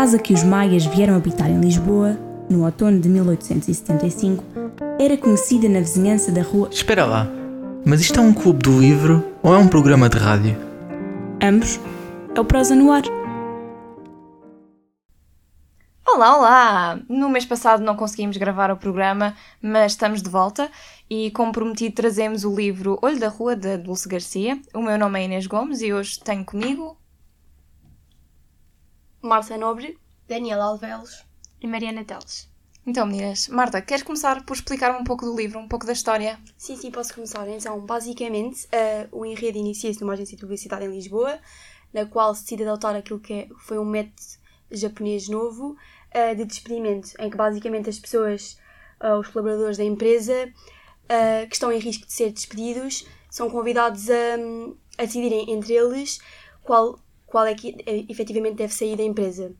casa que os maias vieram habitar em Lisboa, no outono de 1875, era conhecida na vizinhança da rua. Espera lá, mas isto é um clube do livro ou é um programa de rádio? Ambos. É o Prosa no Ar. Olá, olá! No mês passado não conseguimos gravar o programa, mas estamos de volta e, como prometido, trazemos o livro Olho da Rua, da Dulce Garcia. O meu nome é Inês Gomes e hoje tenho comigo. Marta Nobre, Daniela Alvelos e Mariana Teles. Então, meninas, Marta, queres começar por explicar um pouco do livro, um pouco da história? Sim, sim, posso começar. Então, basicamente, uh, o enredo inicia-se numa agência de publicidade em Lisboa, na qual se decide adotar aquilo que é, foi um método japonês novo uh, de despedimento, em que basicamente as pessoas, uh, os colaboradores da empresa, uh, que estão em risco de ser despedidos, são convidados a, a decidirem entre eles qual, qual é que efetivamente deve sair da empresa.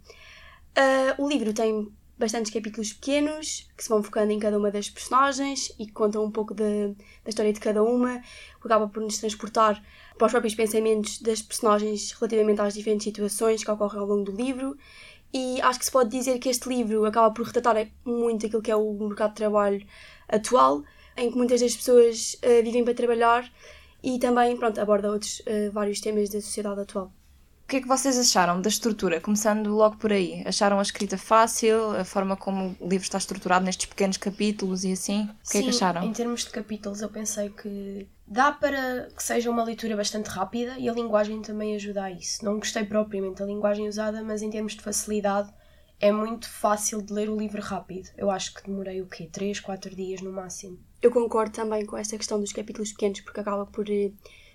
o livro tem bastantes capítulos pequenos que se vão focando em cada uma das personagens e que contam um pouco de, da história de cada uma, que acaba por nos transportar para os próprios pensamentos das personagens relativamente às diferentes situações que ocorrem ao longo do livro. E acho que se pode dizer que este livro acaba por retratar muito aquilo que é o mercado de trabalho atual, em que muitas das pessoas uh, vivem para trabalhar e também pronto, aborda outros uh, vários temas da sociedade atual que é que vocês acharam da estrutura? Começando logo por aí. Acharam a escrita fácil? A forma como o livro está estruturado nestes pequenos capítulos e assim? O que Sim, é que acharam? Em termos de capítulos, eu pensei que dá para que seja uma leitura bastante rápida e a linguagem também ajuda a isso. Não gostei propriamente da linguagem usada, mas em termos de facilidade é muito fácil de ler o livro rápido. Eu acho que demorei o quê? 3, 4 dias no máximo. Eu concordo também com esta questão dos capítulos pequenos, porque acaba por eh,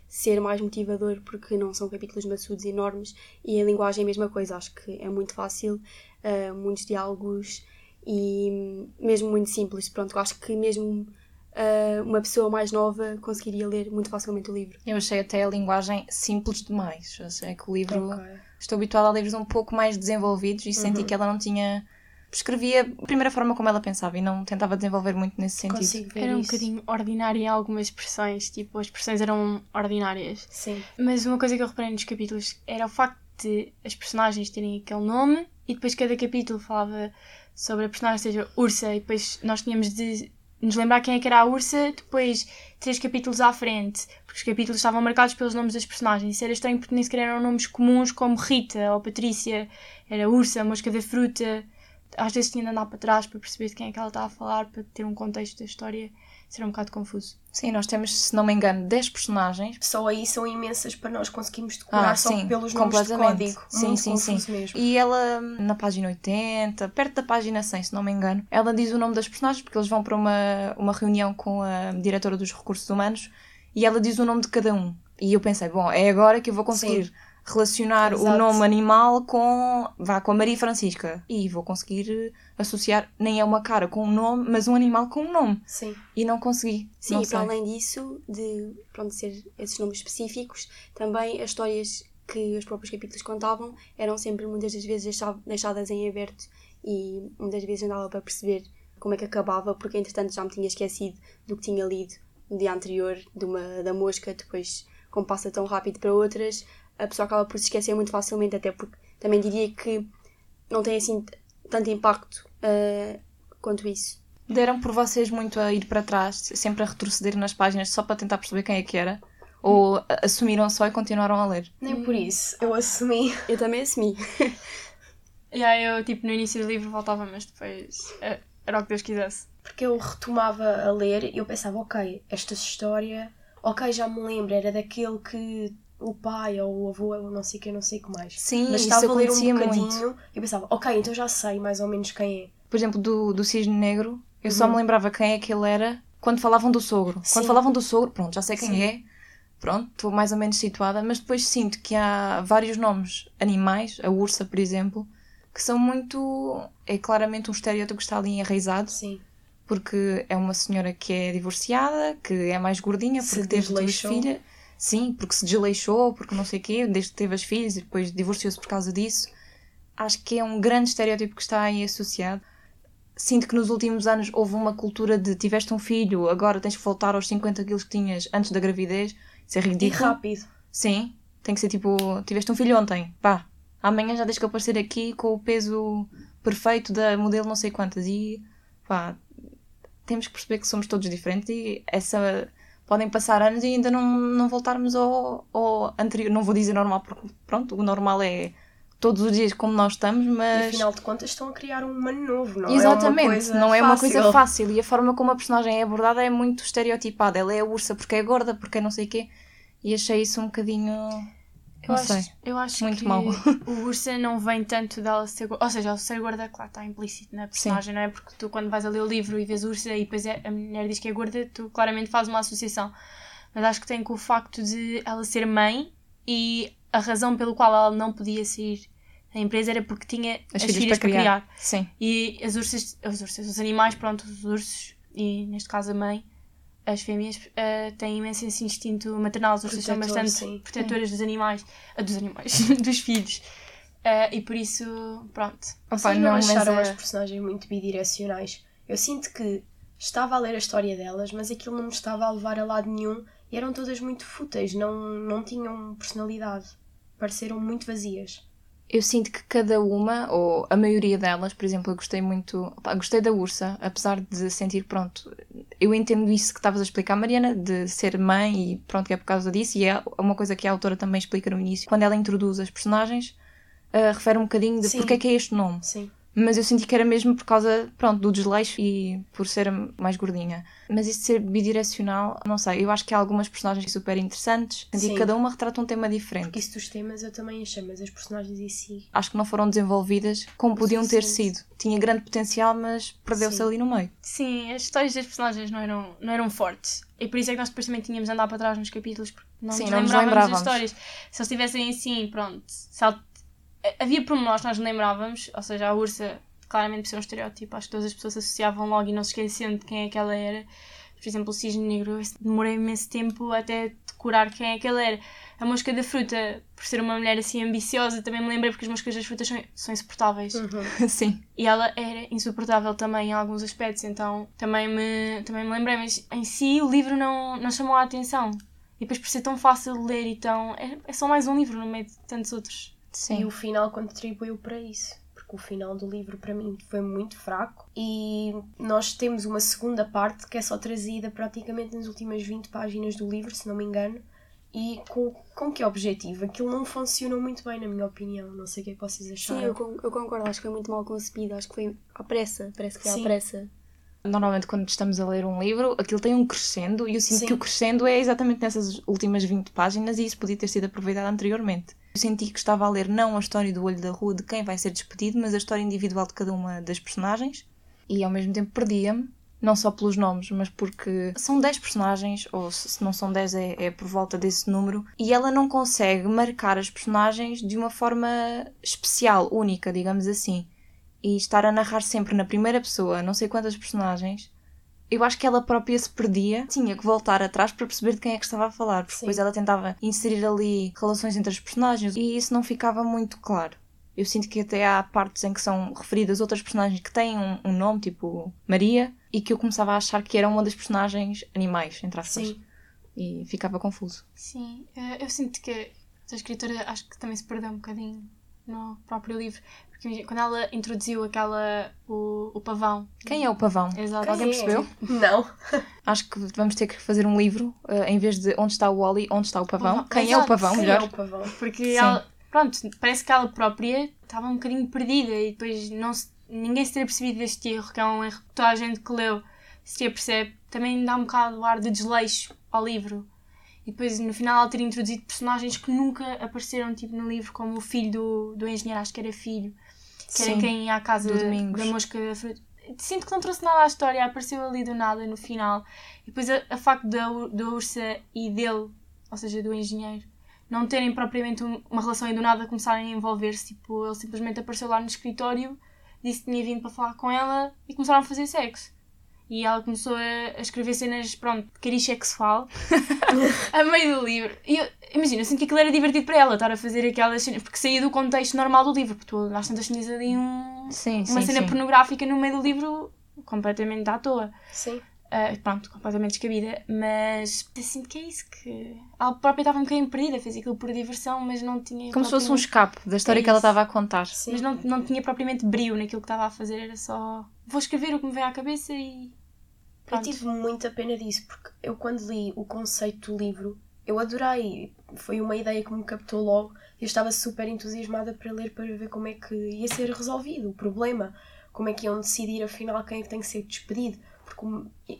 ser mais motivador porque não são capítulos maçudos enormes e a linguagem é a mesma coisa, acho que é muito fácil, uh, muitos diálogos e mesmo muito simples. Pronto, acho que mesmo uh, uma pessoa mais nova conseguiria ler muito facilmente o livro. Eu achei até a linguagem simples demais. Achei que o livro. Okay. Estou habituada a livros um pouco mais desenvolvidos e uhum. senti que ela não tinha escrevia a primeira forma como ela pensava e não tentava desenvolver muito nesse sentido. Era um bocadinho ordinária em algumas expressões, tipo, as expressões eram ordinárias. Sim. Mas uma coisa que eu reparei nos capítulos era o facto de as personagens terem aquele nome e depois cada capítulo falava sobre a personagem, seja Ursa, e depois nós tínhamos de nos lembrar quem é que era a Ursa depois três capítulos à frente, porque os capítulos estavam marcados pelos nomes das personagens. Isso era estranho porque nem sequer eram nomes comuns como Rita ou Patrícia, era Ursa, Mosca da Fruta às vezes tinha de andar para trás para perceber de quem é que ela está a falar, para ter um contexto da história, ser um bocado confuso. Sim, nós temos, se não me engano, 10 personagens. Só aí são imensas para nós conseguirmos decorar ah, só sim, pelos nomes de código. Sim, Muito sim, sim. Mesmo. E ela, na página 80, perto da página 100, se não me engano, ela diz o nome das personagens, porque eles vão para uma, uma reunião com a diretora dos recursos humanos e ela diz o nome de cada um. E eu pensei, bom, é agora que eu vou conseguir. Sim relacionar Exato. o nome animal com, vá, com a Maria Francisca. E vou conseguir associar, nem é uma cara com um nome, mas um animal com um nome. Sim. E não consegui. Sim, não e para além disso, de pronto, ser esses nomes específicos, também as histórias que os próprios capítulos contavam eram sempre muitas das vezes deixadas em aberto e muitas vezes andava para perceber como é que acabava, porque entretanto já me tinha esquecido do que tinha lido no dia anterior, de uma, da mosca, depois como passa tão rápido para outras, a pessoa acaba por se esquecer muito facilmente, até porque também diria que não tem assim tanto impacto uh, quanto isso. Deram por vocês muito a ir para trás, sempre a retroceder nas páginas só para tentar perceber quem é que era? Ou assumiram só e continuaram a ler? Nem por isso. Eu assumi. Eu também assumi. yeah, eu, tipo, no início do livro voltava, mas depois eh, era o que Deus quisesse. Porque eu retomava a ler e eu pensava, ok, esta história, ok, já me lembro, era daquele que o pai ou o avô ou não sei quem, não sei o que mais. Sim, Mas estava a ler um bocadinho e pensava, ok, então já sei mais ou menos quem é. Por exemplo, do, do Cisne Negro, eu uhum. só me lembrava quem é que ele era quando falavam do sogro. Sim. Quando falavam do sogro, pronto, já sei quem Sim. é. Pronto, estou mais ou menos situada, mas depois sinto que há vários nomes animais, a ursa, por exemplo, que são muito. É claramente um estereótipo que está ali enraizado. Sim. Porque é uma senhora que é divorciada, que é mais gordinha, porque Se teve duas filhas Sim, porque se desleixou, porque não sei o quê, desde que teve as filhas e depois divorciou-se por causa disso. Acho que é um grande estereótipo que está aí associado. Sinto que nos últimos anos houve uma cultura de tiveste um filho, agora tens que voltar aos 50 quilos que tinhas antes da gravidez. Isso é ridículo. E rápido. Sim, tem que ser tipo, tiveste um filho ontem, pá, amanhã já tens que aparecer aqui com o peso perfeito da modelo não sei quantas. E pá, temos que perceber que somos todos diferentes e essa. Podem passar anos e ainda não, não voltarmos ao, ao anterior. Não vou dizer normal, porque pronto, o normal é todos os dias como nós estamos, E mas. afinal de contas estão a criar um humano novo, não Exatamente, é uma coisa não é uma fácil. coisa fácil e a forma como a personagem é abordada é muito estereotipada. Ela é a ursa porque é gorda, porque é não sei o quê. E achei isso um bocadinho. Eu Não acho, sei. eu acho Muito que mau. o Ursa não vem tanto dela ser gorda. Ou seja, o ser gorda, claro, está implícito na personagem, não é? Porque tu, quando vais a ler o livro e vês Ursa e depois é- a mulher diz que é gorda, tu claramente fazes uma associação. Mas acho que tem com o facto de ela ser mãe e a razão pelo qual ela não podia sair da empresa era porque tinha as, filhas, para criar. Sim. E as ursas, as ursas, os animais, pronto, os ursos, e neste caso a mãe, as fêmeas, eh, têm imenso esse instinto maternal. São bastante sim. protetoras dos animais, ah, dos animais, dos filhos. Eh, e por isso, pronto. Opa, não, não acharam a- as personagens muito bidirecionais? Eu sinto que estava a ler a história delas, mas aquilo não me estava a levar a lado nenhum e eram todas muito fúteis, não, não tinham personalidade. Pareceram muito vazias. Eu sinto que cada uma, ou a maioria delas, por exemplo, eu gostei muito. opá, gostei da Ursa, apesar de sentir, pronto. Eu entendo isso que estavas a explicar, Mariana, de ser mãe e pronto, que é por causa disso, e é uma coisa que a autora também explica no início. Quando ela introduz as personagens, ah, refere um bocadinho de Sim. porque é que é este nome. Sim. Mas eu senti que era mesmo por causa, pronto, do desleixo e por ser mais gordinha. Mas isso de ser bidirecional, não sei, eu acho que há algumas personagens super interessantes, senti que Sim. cada uma retrata um tema diferente. Porque isso dos temas eu também achei, mas as personagens em si. acho que não foram desenvolvidas como podiam ter sido. Tinha grande potencial, mas perdeu-se ali no meio. Sim, as histórias das personagens não eram, não eram fortes. E por isso é que nós depois também tínhamos de andar para trás nos capítulos, porque não Sim, nos não nos lembrávamos das lembrávamos. histórias. Se eles estivessem assim, pronto. Se Havia pormenores que nós não lembrávamos, ou seja, a Ursa, claramente por ser um estereótipo, acho que todas as pessoas se associavam logo e não se esqueciam de quem é que ela era. Por exemplo, o cisne negro, demorei imenso tempo até decorar quem é que ela era. A mosca da fruta, por ser uma mulher assim ambiciosa, também me lembrei porque as moscas das frutas são, são insuportáveis. Sim. E ela era insuportável também em alguns aspectos, então também me, também me lembrei, mas em si o livro não, não chamou a atenção. E depois por ser tão fácil de ler e tão. É, é só mais um livro no meio de tantos outros. Sim. E o final contribuiu para isso. Porque o final do livro para mim foi muito fraco. E nós temos uma segunda parte que é só trazida praticamente nas últimas 20 páginas do livro, se não me engano. E com, com que objetivo? Aquilo não funcionou muito bem, na minha opinião. Não sei o que é que vocês acharam. Sim, eu, eu concordo, acho que foi muito mal concebido, acho que foi à pressa, parece que Sim. à pressa. Normalmente, quando estamos a ler um livro, aquilo tem um crescendo, e eu sinto Sim. que o crescendo é exatamente nessas últimas 20 páginas, e isso podia ter sido aproveitado anteriormente. Eu senti que estava a ler não a história do olho da rua de quem vai ser despedido, mas a história individual de cada uma das personagens, e ao mesmo tempo perdia-me. Não só pelos nomes, mas porque são 10 personagens, ou se não são 10 é, é por volta desse número, e ela não consegue marcar as personagens de uma forma especial, única, digamos assim e estar a narrar sempre na primeira pessoa não sei quantas personagens, eu acho que ela própria se perdia, tinha que voltar atrás para perceber de quem é que estava a falar, porque Sim. depois ela tentava inserir ali relações entre as personagens e isso não ficava muito claro. Eu sinto que até há partes em que são referidas outras personagens que têm um, um nome, tipo Maria, e que eu começava a achar que era uma das personagens animais, entre aspas. Sim. E ficava confuso. Sim, eh, eu sinto que a escritora acho que também se perdeu um bocadinho no próprio livro. Quando ela introduziu aquela. o, o pavão. Quem é o pavão? Exato. Alguém é? percebeu? Não. Acho que vamos ter que fazer um livro, eh, em vez de onde está o Wally, onde está o pavão. Quem é o Exato. pavão, Quem melhor? é o pavão? Porque Sim. ela, pronto, parece que ela própria estava um bocadinho perdida e depois não se- ninguém se teria percebido deste erro, que é um erro que toda a gente que leu se teria percebe. Também dá um bocado o ar de desleixo ao livro. E depois no final ela ter introduzido personagens que nunca apareceram tipo, no livro, como o filho do, do engenheiro, acho que era filho, que era quem ia à casa da mosca. Sinto que não trouxe nada à história, apareceu ali do nada no final. E depois a, a facto da, da Ursa e dele, ou seja, do engenheiro, não terem propriamente um- uma relação e do nada começarem a envolver-se. Tipo, ele simplesmente apareceu lá no escritório, disse que tinha vindo para falar com ela e começaram a fazer sexo. E ela começou a, a escrever cenas, pronto, de cariz sexual a meio do livro. E eu, imagina, eu sinto que aquilo era divertido para ela, estar a fazer aquelas cenas, porque saía do contexto normal do livro, porque tu às tantas tinhas ali um, Sim, uma sim, cena sim. pornográfica no meio do livro completamente à toa. Sim. Uh, pronto, completamente descabida, mas eu sinto que é isso que. Ela própria estava um bocadinho perdida, fez aquilo por diversão, mas não tinha. Como se fosse um propriamente- escape da história É que ela estava a contar. Sim. Mas não, não tinha propriamente brilho naquilo que estava a fazer, era só. Vou escrever o que me vem à cabeça e. Eu Pronto. tive muita pena disso, porque eu quando li o conceito do livro, eu adorei. Foi uma ideia que me captou logo eu estava super entusiasmada para ler para ver como é que ia ser resolvido o problema. Como é que iam decidir afinal quem é que tem que ser despedido. Porque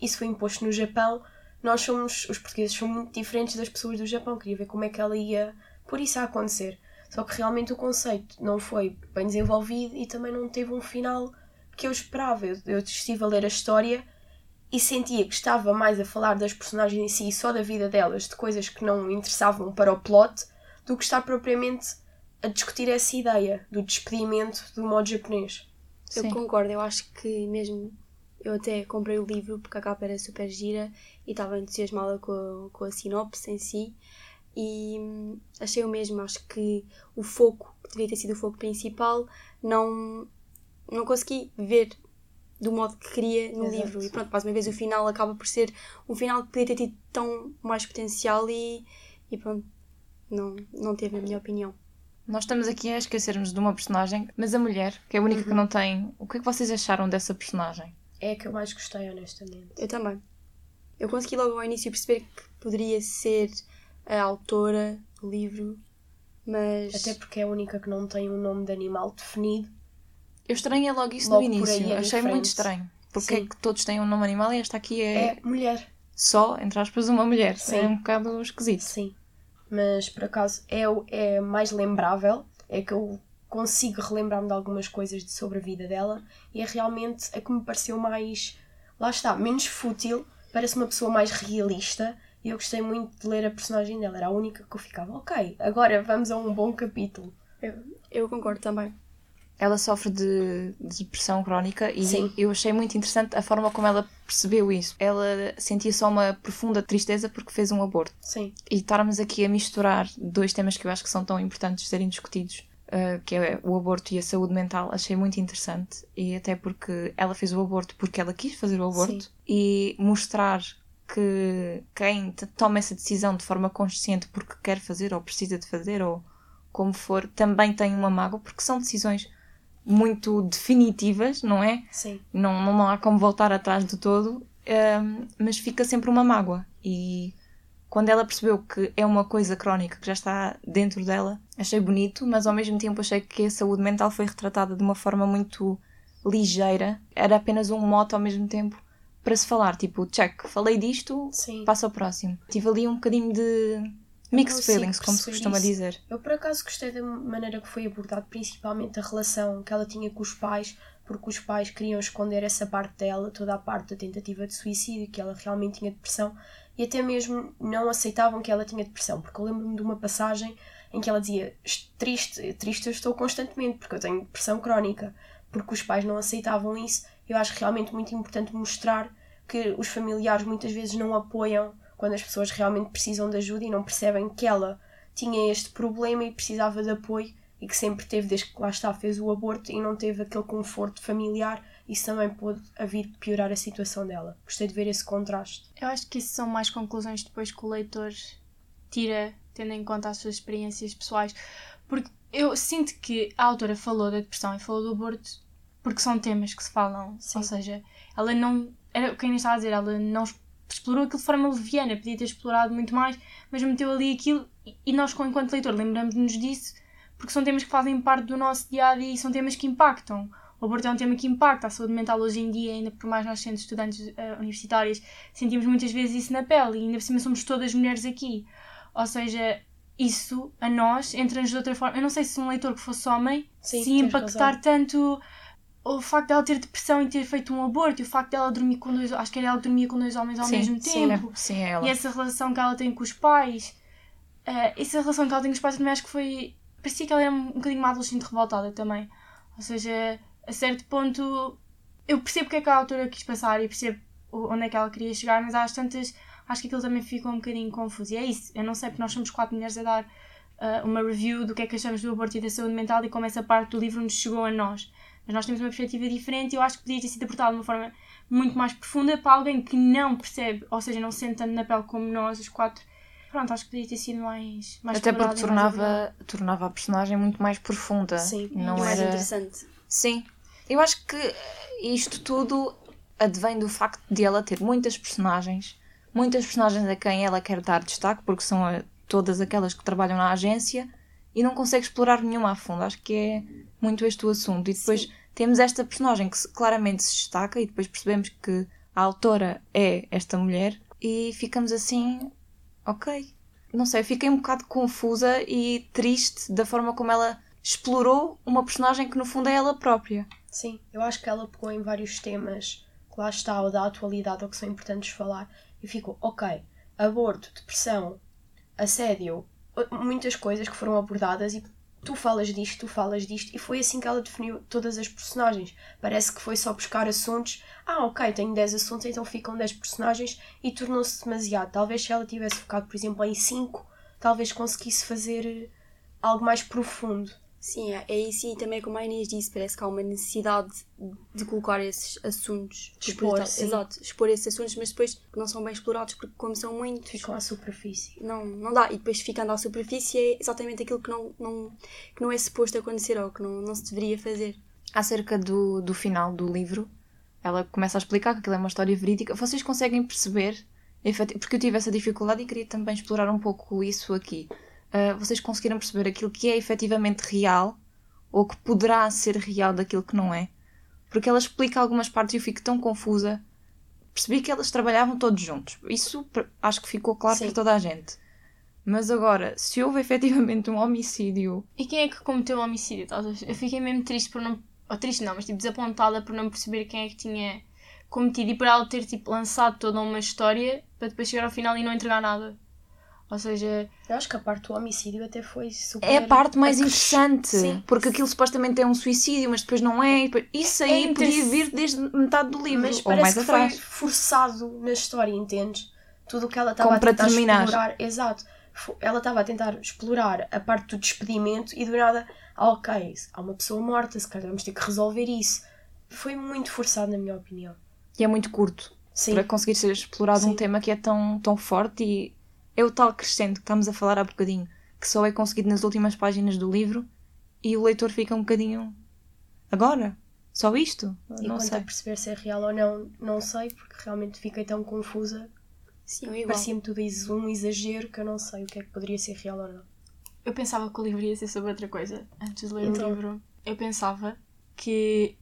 isso foi imposto no Japão, nós somos, os portugueses, somos muito diferentes das pessoas do Japão. Queria ver como é que ela ia por isso a acontecer. Só que realmente o conceito não foi bem desenvolvido e também não teve um final que eu esperava. Eu, eu estive a ler a história e sentia que estava mais a falar das personagens em si e só da vida delas, de coisas que não interessavam para o plot, do que estar propriamente a discutir essa ideia do despedimento do modo japonês. Eu Sim. concordo, eu acho que mesmo eu até comprei o livro porque a capa era super gira e estava entusiasmada com a, com a sinopse em si e hum, achei o mesmo, acho que o foco, que devia ter sido o foco principal, não, não consegui ver do modo que queria no Exato. livro. E pronto, mais uma vez o final acaba por ser um final que podia ter tido tão mais potencial e, e pronto, não, não teve na minha opinião. Nós estamos aqui a esquecermos de uma personagem, mas a mulher, que é a única que não tem. O que é que vocês acharam dessa personagem? É a que eu mais gostei, honestamente. Eu também. Eu consegui logo ao início perceber que poderia ser a autora do livro, mas Até porque é a única que não tem um nome de animal definido. Eu estranhei logo isso Logo no por aí início. é Achei muito estranho. Porque é Sim. que todos têm um nome animal e esta aqui é, É mulher. só, entre aspas, uma mulher. Sim. É um bocado esquisito. Sim. Mas por acaso é, o- é mais lembrável, é que eu consigo relembrar-me de algumas coisas de- sobre a vida dela e é realmente a que me pareceu mais, lá está, menos fútil, parece uma pessoa mais realista e eu gostei muito de ler a personagem dela, era a única que eu ficava, ok, agora vamos a um bom capítulo. eu concordo também. Ela sofre de, de depressão crónica e Sim. eu achei muito interessante a forma como ela percebeu isso. Ela sentia só uma profunda tristeza porque fez um aborto. Sim, E estarmos aqui a misturar dois temas que eu acho que são tão importantes de serem discutidos, uh, que é o aborto e a saúde mental, achei muito interessante. E até porque ela fez o aborto porque ela quis fazer o aborto. Sim. E mostrar que quem toma essa decisão de forma consciente porque quer fazer ou precisa de fazer ou como for, também tem uma mágoa, porque são decisões muito definitivas, não é? sim, não, não há como voltar atrás de todo, hum, mas fica sempre uma mágoa. E quando ela percebeu que é uma coisa crónica que já está dentro dela, achei bonito, mas ao mesmo tempo achei que a saúde mental foi retratada de uma forma muito ligeira. Era apenas um mote ao mesmo tempo para se falar, tipo, check, falei disto, sim. passa ao próximo. Tive ali um bocadinho de mixed feelings, como se costuma isso. dizer. Eu por acaso gostei da maneira que foi abordado, principalmente a relação que ela tinha com os pais, porque os pais queriam esconder essa parte dela, toda a parte da tentativa de suicídio, que ela realmente tinha depressão, e até mesmo não aceitavam que ela tinha depressão, porque eu lembro-me de uma passagem em que ela dizia triste, triste eu estou constantemente, porque eu tenho depressão crónica, porque os pais não aceitavam isso. Eu acho realmente muito importante mostrar que os familiares muitas vezes não apoiam quando as pessoas realmente precisam de ajuda e não percebem que ela tinha este problema e precisava de apoio e que sempre teve, desde que lá está, fez o aborto e não teve aquele conforto familiar, isso também pode a vir piorar a situação dela. Gostei de ver esse contraste. Eu acho que isso são mais conclusões depois que o leitor tira, tendo em conta as suas experiências pessoais. Porque eu sinto que a autora falou da depressão e falou do aborto porque são temas que se falam. Sim. Ou seja, ela não. Era o que a Inês estava a dizer, ela não explorou aquilo de forma leviana, podia ter explorado muito mais, mas meteu ali aquilo e- nós, enquanto leitor, lembramos-nos disso porque são temas que fazem parte do nosso dia a dia e são temas que impactam. O aborto é um tema que impacta a saúde mental hoje em dia, ainda por mais nós sendo estudantes eh, universitárias, sentimos muitas vezes isso na pele e ainda por cima somos todas mulheres aqui. Ou seja, isso a nós entra-nos de outra forma. Eu não sei se um leitor que fosse homem Sim, se impactar razão. tanto o facto dela ter depressão e ter feito um aborto e o facto dela dormir com dois. Acho que ela que dormia com dois homens ao sim, mesmo sim, tempo. é, sim, é ela. E essa relação que ela tem com os pais, eh, essa relação que ela tem com os pais também acho que foi. Parecia que ela era um bocadinho uma adolescente revoltada também. Ou seja, a certo ponto. Eu percebo porque é que a autora quis passar e percebo o- onde é que ela queria chegar, mas às tantas acho que aquilo também ficou um bocadinho confuso. E é isso, eu não sei porque nós somos quatro mulheres a dar ah, uma review do que é que achamos do aborto e da saúde mental e como essa parte do livro nos chegou a nós. Mas nós temos uma perspectiva diferente e eu acho que podia ter sido abordado de uma forma muito mais profunda para alguém que não percebe, ou seja, não se sente tanto na pele como nós, os quatro. Pronto, acho que podia ter sido mais. mais Até porque e tornava, tornava a personagem muito mais profunda. Sim, não e mais era. interessante. Sim. Eu acho que isto tudo advém do facto de ela ter muitas personagens, muitas personagens a quem ela quer dar destaque, porque são a- todas aquelas que trabalham na agência e não consegue explorar nenhuma a fundo. Acho que é muito este o assunto. E depois temos esta personagem que claramente se destaca e depois percebemos que a autora é esta mulher e ficamos assim, ok. Não sei, fiquei um bocado confusa e triste da forma como ela explorou uma personagem que no fundo é ela própria. Sim, eu acho que ela pegou em vários temas que lá está, ou da atualidade, ou que são importantes falar, e ficou, ok, aborto, depressão, assédio, muitas coisas que foram abordadas e tu falas disto, tu falas disto, e foi assim que ela definiu todas as personagens. Parece que foi só buscar assuntos, ah, ok, tenho 10 assuntos, então ficam 10 personagens, e tornou-se demasiado. Talvez se ela tivesse focado, por exemplo, em 5, talvez conseguisse fazer eh, algo mais profundo. Sim, é, é isso e também como a Inês disse, parece que há uma necessidade de colocar esses assuntos. De expor, Depois, sim. Exato, expor esses assuntos, mas depois que não são bem explorados, porque como são muitos, Ficam à superfície. não, não dá. E depois ficando à superfície é exatamente aquilo que não, não, que não é suposto acontecer ou que não, não se deveria fazer. Acerca do, do final do livro, ela começa a explicar que aquilo é uma história verídica. Vocês conseguem perceber, porque eu tive essa dificuldade e queria também explorar um pouco isso aqui. Ah, vocês conseguiram perceber aquilo que é efetivamente real ou que poderá ser real daquilo que não é? Porque ela explica algumas partes e eu fico tão confusa. Percebi que elas trabalhavam todos juntos. Isso acho que ficou claro Sim. para toda a gente. Mas agora, se houve efetivamente um homicídio E quem é que cometeu o homicídio? Eu fiquei mesmo triste por não. Ou triste não, mas tipo desapontada por não perceber quem é que tinha cometido e por ela ter tipo lançado toda uma história para depois chegar ao final e não entregar nada. Ou seja, Eu acho que a parte do homicídio até foi super. É a parte mais interessante. Sim. Porque aquilo supostamente é um suicídio, mas depois não é. depois- Isso aí É podia interess- vir desde metade do livro. Mas ou parece mais que atrás. foi forçado na história, entendes? Tudo o que ela estava a tentar terminar. explorar. Exato. Ela estava a tentar explorar a parte do despedimento e do nada, ah, ok, há uma pessoa morta, se calhar vamos ter que resolver isso. Foi muito forçado, na minha opinião. E é muito curto Sim, para conseguir ser explorado um Sim. tema que é tão, tão forte e é o tal crescente que estamos a falar há bocadinho, que só é conseguido nas últimas páginas do livro e o leitor fica um bocadinho. Agora? Só isto? e não quanto sei. a perceber se é real ou não, não sei, porque realmente fiquei tão confusa. Sim, é igual. Parecia-me tudo um exagero que eu não sei o que é que poderia ser real ou não. eu pensava que o livro ia ser sobre outra coisa antes de ler Então. o livro. Eu pensava que.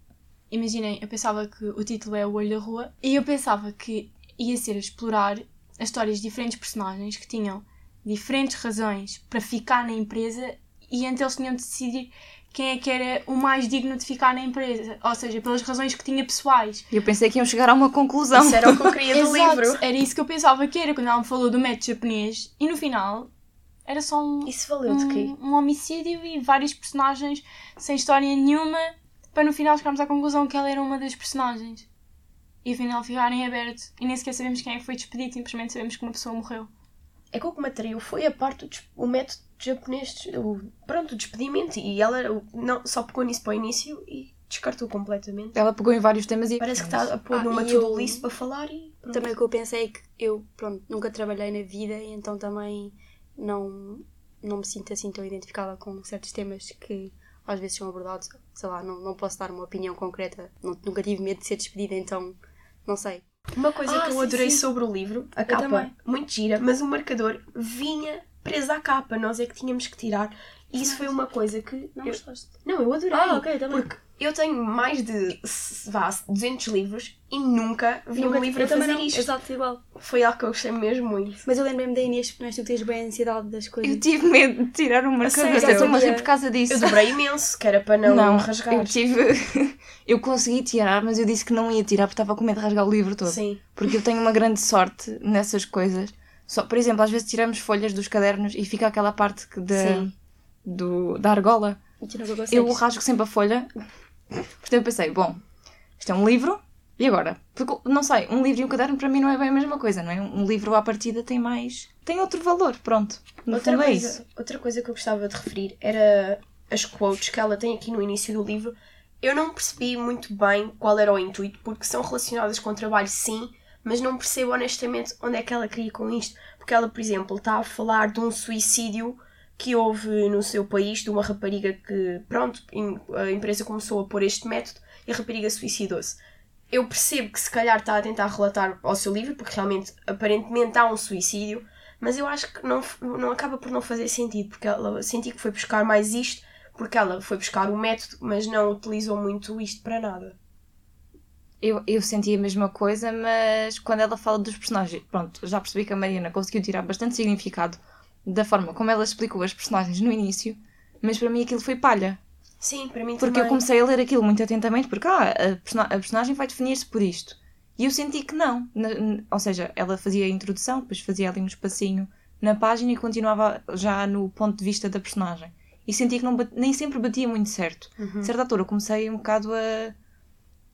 Imaginem, eu pensava que o título é O Olho da Rua e eu pensava que ia ser explorar as histórias de diferentes personagens que tinham diferentes razões para ficar na empresa e então eles tinham de decidir quem é que era o mais digno de ficar na empresa. Ou seja, pelas razões que tinha pessoais. Eu pensei que iam chegar a uma conclusão. Isso era o que eu queria do Exato, livro. Era isso que eu pensava que era quando ela me falou do método japonês e no final era só um, Isso valeu de quê? um, um homicídio e vários personagens sem história nenhuma para no final chegarmos à conclusão que ela era uma das personagens. E afinal ficarem aberto e nem sequer sabemos quem é foi despedido, simplesmente sabemos que uma pessoa morreu. É que o que me atraiu foi a parte do o método japonês, o, pronto, o despedimento. E ela o- não, só pegou nisso para o início e descartou completamente. Ela pegou em vários temas e. Parece que está a pôr Ah, numa to-do list para falar e pronto. Também o que eu pensei é que eu, pronto, nunca trabalhei na vida e então também não, não me sinto assim tão identificada com certos temas que às vezes são abordados. Sei lá, não, não posso dar uma opinião concreta. Não- nunca tive medo de ser despedida, então não sei. Uma coisa Ah, que eu sim, adorei sim. sobre o livro, a capa, também. muito gira, mas o marcador vinha preso à capa, nós é que tínhamos que tirar. E isso foi uma coisa que. Não eu, gostaste? não, eu adorei. Ah, ok, também. Porque eu tenho mais de vá, 200 livros e nunca vi Nunca- um livro eu a também fazer não. isto. Exato, igual. Foi algo que eu gostei mesmo muito. Mas eu lembrei-me da Inês, porque não és tu tens bem a ansiedade das coisas. Eu tive medo de tirar o marcador. sério? Eu estou-me a rir Eu- por causa disso. Eu dobrei imenso, que era para não, rasgar. eu tive. eu consegui tirar, mas eu disse que não ia tirar porque estava com medo de rasgar o livro todo. Sim. Porque eu tenho uma grande sorte nessas coisas. Só, por exemplo, às vezes tiramos folhas dos cadernos e fica aquela parte que da, Sim. do, da argola. Eu rasgo sempre a folha. Portanto, eu pensei, bom, isto é um livro, e agora? Porque, não sei, um livro e um caderno para mim não é bem a mesma coisa, não é? Um livro à partida tem mais. tem outro valor, pronto. No Outra fundo é coisa, isso. outra coisa que eu gostava de referir era as quotes que ela tem aqui no início do livro. Eu não percebi muito bem qual era o intuito, porque são relacionadas com o trabalho, sim, mas não percebo honestamente onde é que ela queria com isto. Porque ela, por exemplo, está a falar de um suicídio que houve no seu país, de uma rapariga que, pronto, a empresa começou a pôr este método e a rapariga suicidou-se. Eu percebo que se calhar está a tentar relatar ao seu livro, porque realmente, aparentemente, há um suicídio, mas eu acho que não, não acaba por não fazer sentido, porque ela senti que foi buscar mais isto, porque ela foi buscar o método, mas não utilizou muito isto para nada. Eu, eu senti a mesma coisa, mas quando ela fala dos personagens, pronto, já percebi que a Mariana conseguiu tirar bastante significado da forma como ela explicou as personagens no início, mas para mim aquilo foi palha. Sim, para mim Porque também. eu comecei a ler aquilo muito atentamente, porque ah, a, a personagem vai definir-se por isto. E eu senti que não. Ou seja, ela fazia a introdução, depois fazia ali um espacinho na página e continuava já no ponto de vista da personagem. E senti que não nem sempre batia muito certo. Uhum. A certa altura eu comecei um bocado a,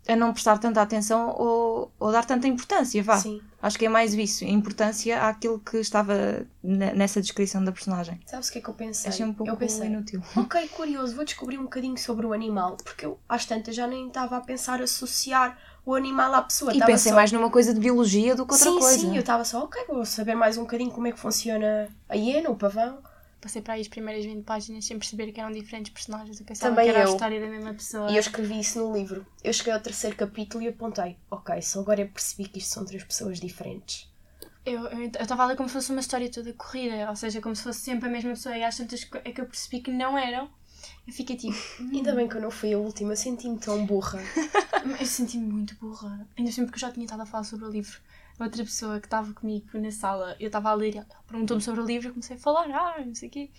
a não prestar tanta atenção ou, ou dar tanta importância, vá. Sim. Acho que é mais isso, a importância àquilo que estava ne- nessa descrição da personagem. Sabes o que é que eu pensei? Achei um pouco eu pensei, inútil. ok, curioso, vou descobrir um bocadinho sobre o animal, porque eu às tantas já nem estava a pensar associar o animal à pessoa. E estava pensei só... mais numa coisa de biologia do que outra sim, coisa. sim, eu estava só, ok, vou saber mais um bocadinho como é que funciona a hiena, o pavão. Passei para aí as primeiras 20 páginas sem perceber que eram diferentes personagens. Eu pensava Também que era eu. a história da mesma pessoa. E eu escrevi isso no livro. Eu cheguei ao terceiro capítulo e apontei, ok, só agora eu percebi que isto são três pessoas diferentes. Eu estava a ler como se fosse uma história toda corrida, ou seja, como se fosse sempre a mesma pessoa. E às tantas é que eu percebi que não eram. Eu fiquei tipo. hum, Ainda bem que eu não fui a última, senti-me tão burra. Eu senti-me muito burra. Ainda sempre que eu já tinha estado a falar sobre o livro. Outra pessoa que estava comigo na sala, eu estava a ler, ela perguntou-me sobre o livro, eu comecei a falar, ah, não sei o quê.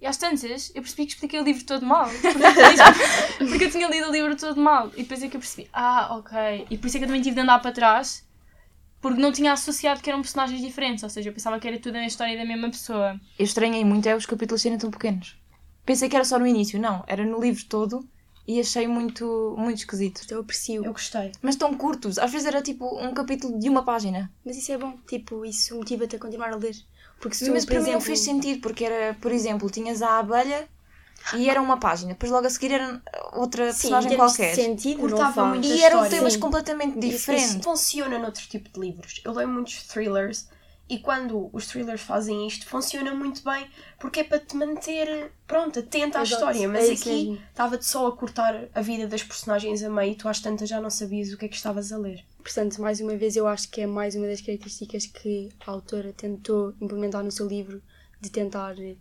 E às tantas, eu percebi que expliquei o livro todo mal. Porque, porque eu tinha lido o livro todo mal. E depois é que eu percebi, ah, ok. E por isso é que eu também tive de andar para trás, porque não tinha associado que eram personagens diferentes. Ou seja, eu pensava que era tudo a história da mesma pessoa. Eu estranhei muito é os capítulos serem tão pequenos. Pensei que era só no início, não, era no livro todo e achei muito, muito esquisito. Eu aprecio. Eu gostei. Mas tão curtos, às vezes era tipo um capítulo de uma página. Mas isso é bom. Tipo, isso motiva-te a continuar a ler. Porque se tu, Mas por para mim não exemplo... fez sentido, porque era, por exemplo, tinhas a abelha e era uma página, depois logo a seguir era outra Sim, em personagem qualquer. de sentido, não Cortava faz. muito E eram história. temas Sim. completamente Isso diferentes. funciona noutro tipo de livros. Eu leio muitos thrillers e quando os thrillers fazem isto, funciona muito bem porque é para te manter, pronto, atenta à Exato, história. Mas é aqui estava-te só a cortar a vida das personagens a meio e tu às tantas já não sabias o que é que estavas a ler. Portanto, mais uma vez, eu acho que é mais uma das características que a autora tentou implementar no seu livro, de tentar que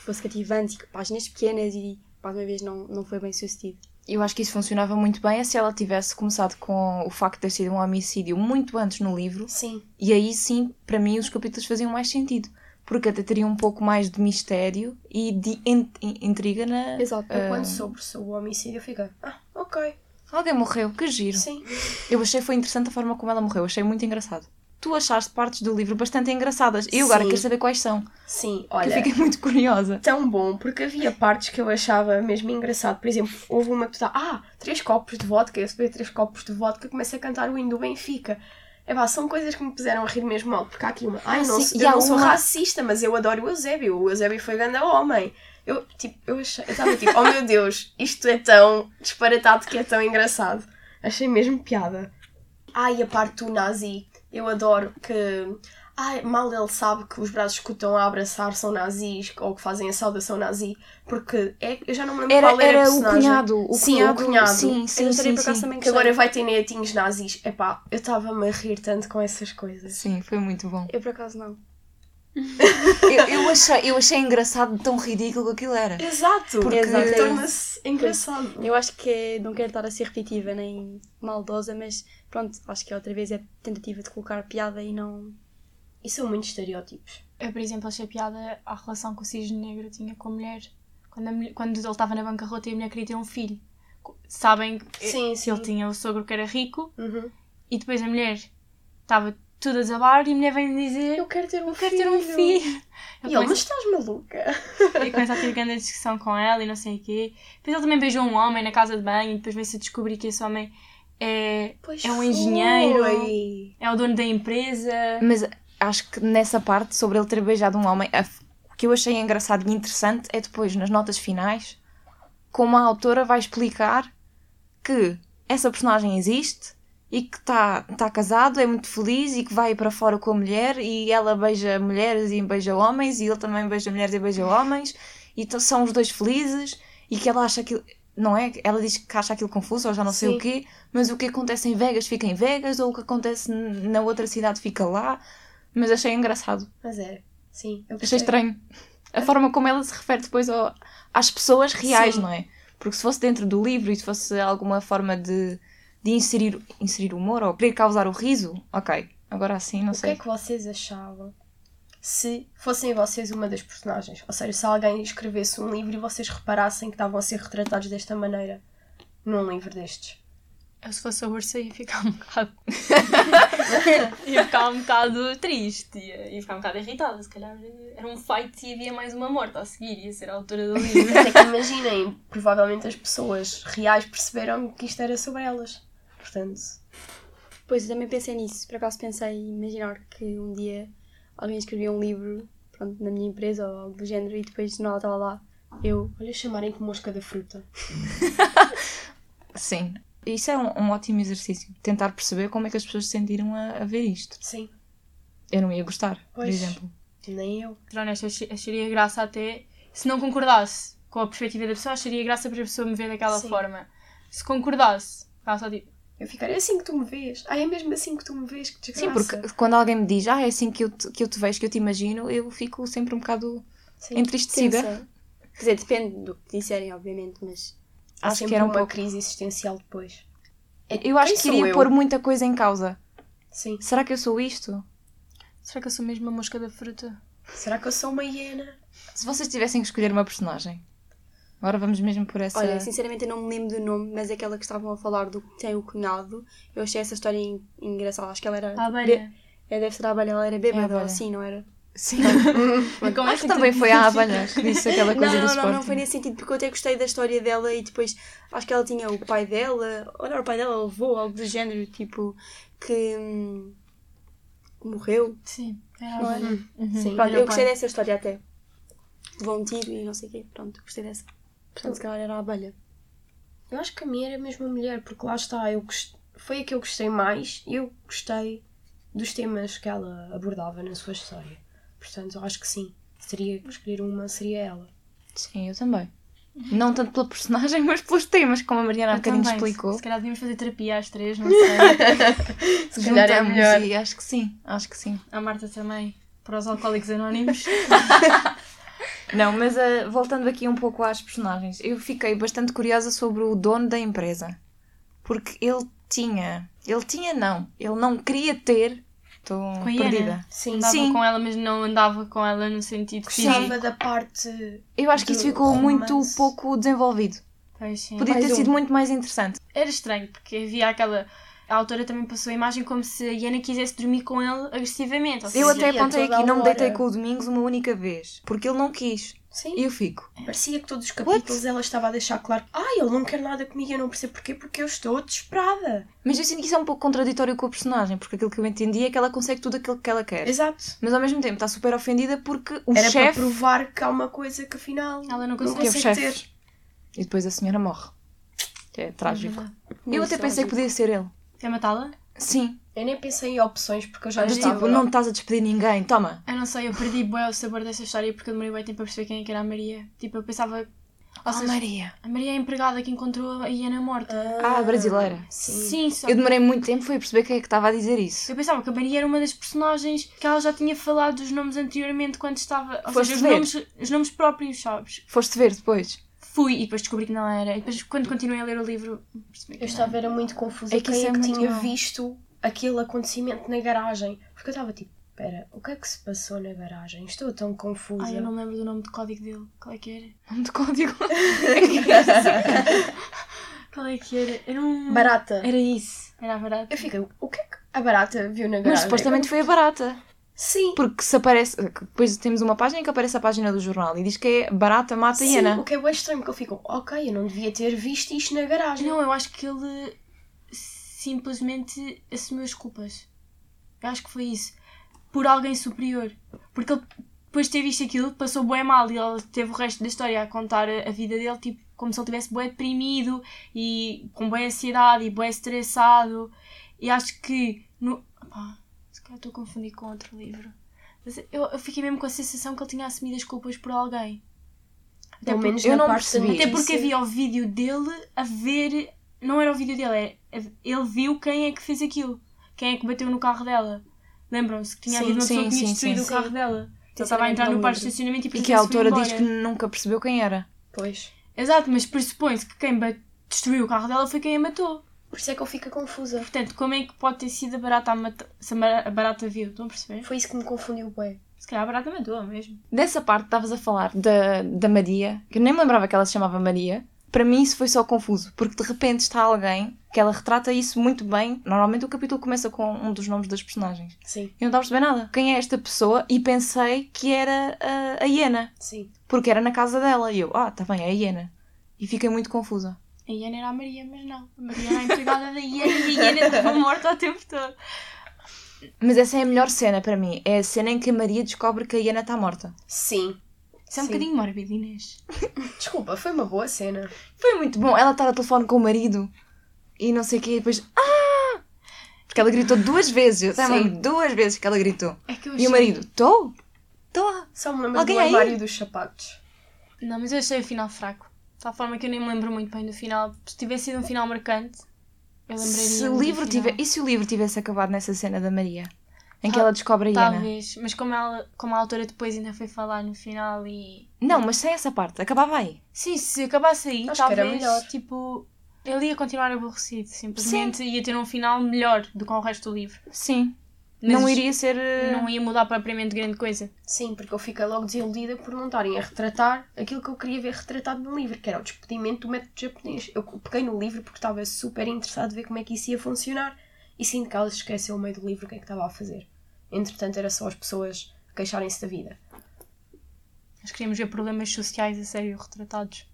fosse cativante e que páginas pequenas e, mais uma vez, não, não foi bem sucedido. Eu acho que isso funcionava muito bem é se ela tivesse começado com o facto de ter sido um homicídio muito antes no livro. Sim. E aí sim, para mim, os capítulos faziam mais sentido. Porque até teria um pouco mais de mistério e de in- in- intriga na. Exato. Eu quando soube sobre o homicídio eu fiquei, ah, ok, Alguém morreu, que giro. sim. Eu achei foi interessante a forma como ela morreu, achei muito engraçado. Tu achaste partes do livro bastante engraçadas. Eu agora quero saber quais são. Sim, que olha. eu fiquei muito curiosa. tão bom, porque havia partes que eu achava mesmo engraçado. Por exemplo, houve uma que tu tá, ah, três copos de vodka, eu beber três copos de vodka, começo a cantar o hino do Benfica. É pá, são coisas que me puseram a rir mesmo mal, porque há aqui uma. Ai, Ah, não, sim, eu não sou uma- racista, mas eu adoro o Eusébio. O Eusébio foi grande homem. Eu, tipo, eu achei, eu estava tipo, oh meu Deus, isto é tão disparatado que é tão engraçado. Achei mesmo piada. Ai, a parte do nazi, eu adoro que. Ai, mal ele sabe que os braços que o estão a abraçar são nazis ou que fazem a saudação nazi, porque é, eu já não me lembro Era, qual era, era a o personagem. cunhado. O Sim, cunhado. o cunhado. Sim, sim, eu sim, também por acaso sim. também Que gostei. agora vai ter netinhos nazis. Epá, eu estava-me a rir tanto com essas coisas. Sim, foi muito bom. Eu por acaso não. Eu, eu, achei, eu achei engraçado tão ridículo que aquilo era. Exato, Porque- porque torna-se engraçado. Eu acho que é- não quero estar a ser repetitiva nem maldosa, mas pronto, acho que outra vez é tentativa de colocar piada e não. E são muitos estereótipos. Eu, por exemplo, achei piada a relação que o cisne negro tinha com a mulher. Quando, a mulher- quando ele estava na bancarrota e a mulher queria ter um filho. Sabem que Sim, se ele sim. tinha o sogro que era rico Uhum. e depois a mulher estava tudo a desabar e a mulher vem dizer Eu quero ter um eu quero ter um filho. E Ele ele, mas estás maluca? E começa a ter grande discussão com ela e não sei o quê. Depois ele também beijou um homem na casa de banho e depois veio-se a descobrir que esse homem é, Pois é um engenheiro, foi. é o dono da empresa. Mas acho que nessa parte, sobre ele ter beijado um homem, o que eu achei engraçado e interessante é depois, nas notas finais, como a autora vai explicar que essa personagem existe e que está tá casado, é muito feliz e que vai para fora com a mulher e ela beija mulheres e beija homens e ele também beija mulheres e beija homens e são os dois felizes e que ela acha que não é? Ela diz que acha aquilo confuso ou já não sei Sim. o quê, mas o que acontece em Vegas fica em Vegas ou o que acontece na outra cidade fica lá. Mas achei engraçado, Mas é, sim. Eu achei estranho. A forma como ela se refere depois ao- às pessoas reais, Sim. não é? Porque se fosse dentro do livro e se fosse alguma forma de, de inserir, inserir humor ou querer causar o riso, ok. Agora assim, não O que sei. é que vocês achavam se fossem vocês uma das personagens? Ou seja, se alguém escrevesse um livro e vocês reparassem que estavam a ser retratados desta maneira num livro destes. Eu se fosse a ursa ia ficar um bocado. ia ficar um bocado triste, ia, ia ficar um bocado irritada. Se calhar era um fight e havia mais uma morte a seguir, ia ser a altura do livro. Mas é que imaginem, provavelmente as pessoas reais perceberam que isto era sobre elas. Portanto, Pois, eu também pensei nisso. Por acaso pensei em imaginar que um dia alguém escrevia um livro pronto, na minha empresa ou algo do género e depois não estava lá. Eu. olha chamarem que mosca da fruta. Sim. Isso é um, um ótimo exercício. Tentar perceber como é que as pessoas se sentiram a, a ver isto. Sim, Eu não ia gostar, por Pois. exemplo. nem eu. Ser honesta, ach- acharia graça até. Se não concordasse com a perspectiva da pessoa, acharia graça para a pessoa me ver daquela Sim. forma. Se concordasse, ficava só tipo. Eu ficaria é assim que tu me vês. Ah, é mesmo assim que tu me vês, que desgraça. Sim, porque quando alguém me diz, ah, é assim que eu te, que eu te vejo, que eu te imagino, eu fico sempre um bocado Sim. entristecida. Pensa. Quer dizer, depende do que disserem, obviamente, mas. Há Acho que era um uma pouco. crise existencial depois. Eu acho que iria eu? pôr muita coisa em causa. Sim. Será que eu sou isto? Será que eu sou mesmo a mosca da fruta? Será que eu sou uma hiena? Se vocês tivessem que escolher uma personagem, agora vamos mesmo por essa. Olha, sinceramente eu não me lembro do nome, mas aquela que estavam a falar do que tem o cunhado, eu achei essa história en- engraçada. Acho que ela era. A abelha. Be- É, deve ser a abelha, ela era É bêbada ou abelha. assim, não era? Sim. Como Acho que também foi a abelha que disse aquela Não, coisa do não, não, não foi nesse sentido, porque eu até gostei da história dela e depois acho que ela tinha o pai dela, ou não, o pai dela levou, algo do género, tipo, que hum, morreu. Sim, era Não a é? abelha. Uhum. Sim. Pronto, eu o gostei pai. dessa história até. Levou um tiro e não sei o quê, pronto, gostei dessa. Portanto, se calhar era a abelha. Eu acho que a minha era mesmo a mulher, porque lá está, eu gost... foi a que eu gostei mais e eu gostei dos temas que ela abordava na sua história. Portanto, eu acho que sim. Seria escolher uma, seria ela. Sim, eu também. Não tanto pela personagem, mas pelos temas, como a Mariana há Eu bocadinho também. explicou. Se calhar devíamos fazer terapia às três, não sei. Se calhar é melhor. E acho que sim, acho que sim. a Marta também, para os alcoólicos anónimos. Não, mas ah, voltando aqui um pouco às personagens, eu fiquei bastante curiosa sobre o dono da empresa. Porque ele tinha. Ele tinha, não. Ele não queria ter. Estou Iana. perdida. Sim, Andava Sim. com ela, mas não andava com ela no sentido. Gostava da parte. Eu acho que isso ficou muito romance. pouco desenvolvido. Pois sim. Podia Mais ter um. sido muito mais interessante. Era estranho, porque havia aquela. A autora também passou a imagem como se a Iana quisesse dormir com ele agressivamente. Ou Eu até apontei aqui, não me deitei com o Domingos uma única vez. Porque ele não quis. Sim. E eu fico. Parecia que todos os capítulos ela estava a deixar claro: Ah, ele não quer nada comigo, eu não percebo porquê, porque eu estou desesperada. Mas eu sinto que isso é um pouco contraditório com a personagem. Porque aquilo que eu entendi é que ela consegue tudo aquilo que ela quer. Exato. Mas ao mesmo tempo está super ofendida porque o Era para chefe. provar que há uma coisa que afinal Ela não consegue. Que é o consegue chefe. ter. E depois a senhora morre. Que é trágico. verdade. Eu até pensei que podia ser ele. Quer matá-la? Sim. Eu nem pensei em opções porque eu já Do estava. tipo, não estás a despedir ninguém, toma. Eu não sei, eu perdi bué o sabor dessa história porque eu demorei bem tempo a perceber quem é que era a Maria. Tipo, eu pensava. Ou seja, Maria. a Maria é a empregada que encontrou a Iana morta. Ah, brasileira. Sim. Sim, só Eu demorei muito tempo foi a perceber quem é que estava a dizer isso. Eu pensava que a Maria era uma das personagens que ela já tinha falado dos nomes anteriormente quando estava. Ou Foste seja, os ver? nomes, os nomes próprios, sabes? Foste ver depois. Fui e depois descobri que não era. E depois, quando continuei a ler o livro, percebi que Eu estava era muito confusa É que quem é é que tinha mau. visto aquele acontecimento na garagem. Porque eu estava tipo, espera, o que é que se passou na garagem? Estou tão confusa. Ai, eu não me lembro do nome de código dele. Qual é que era? Nome de código. Qual é que era? Era um. Barata. Era isso. Era barato. Eu fiquei, o que é que a barata viu na garagem? Mas supostamente foi a barata. Sim. Porque se aparece. Depois temos uma página em que aparece a página do jornal e diz que é barata mata Sim, hiena. o que é bem estranho, porque eu fico, ok, eu não devia ter visto isto na garagem. Não, eu acho que ele simplesmente assumiu as culpas. Eu acho que foi isso. Por alguém superior. Porque ele depois de ter visto aquilo, passou bué mal e ele teve o resto da história a contar a, vida dele, tipo, como se ele tivesse bué deprimido e com bué ansiedade e bué estressado. E acho que. No... Pá, estou a confundir com outro livro. Mas eu, eu fiquei mesmo com a sensação que ele tinha assumido as culpas por alguém. Até Pelo por- menos eu não percebi. até porque havia o vídeo dele a ver. Não era o vídeo dele, é, ele viu quem é que fez aquilo. Quem é que bateu no carro dela. Lembram-se que tinha Sim, havido uma pessoa sim, que tinha destruído sim. o carro dela. Ele estava a entrar no parque de estacionamento e, E que a autora diz que nunca percebeu quem era. Pois. Exato, mas pressupõe-se que quem destruiu o carro dela foi quem a matou. Por isso é que eu fico confusa. Portanto, como é que pode ter sido a barata a matar. Se a barata viu? Estão a perceber? Foi isso que me confundiu bem. Se calhar a barata matou mesmo. Dessa parte estavas a falar da, da Maria, que eu nem me lembrava que ela se chamava Maria. Para mim isso foi só confuso, porque de repente está alguém que ela retrata isso muito bem. Normalmente o capítulo começa com um dos nomes das personagens. Sim, Eu não estava a perceber nada. Quem é esta pessoa? E pensei que era a, a Iena, sim. porque era na casa dela. E eu, ah, tá bem, é a Iena. E fiquei muito confusa. A Iena era a Maria, mas não. A Maria era a empregada da Iena e a Iena estava morta o tempo todo. Mas essa é a melhor cena para mim. É a cena em que a Maria descobre que a Iena está morta. Sim. Isso é um Sim. bocadinho mórbido, Inês. Desculpa, foi uma boa cena. Foi muito bom. Ela estava ao telefone com o marido e não sei o quê, e depois. Ah! Porque ela gritou duas vezes. Eu Sim. lembro duas vezes que ela gritou. É que eu E achei... o marido, estou? Estou. Só me lembro Alguém do aí? armário dos sapatos. Não, mas eu achei o final fraco. De tal forma que eu nem me lembro muito bem do final. Se tivesse sido um final marcante, eu lembraria. Se o livro. E se o livro tivesse acabado nessa cena da Maria? Em que ela descobre a Iena? Talvez, mas como, ela, como a autora depois ainda foi falar no final e. Não, mas sem essa parte. Acabava aí. Sim, se acabasse aí, Acho que era talvez, melhor. tipo, ele ia continuar aborrecido. Simplesmente ia ter um final melhor do que o resto do livro. Sim. Mas não iria ser... Não ia mudar propriamente grande coisa. Sim, porque eu fiquei logo desiludida por não estarem a retratar aquilo que eu queria ver retratado no livro, que era o despedimento do método japonês. Eu peguei no livro porque estava super interessado em ver como é que isso ia funcionar e sinto que ela se esqueceu ao meio do livro o que é que estava a fazer. Entretanto, era só as pessoas queixarem-se da vida. Nós queríamos ver problemas sociais a sério retratados.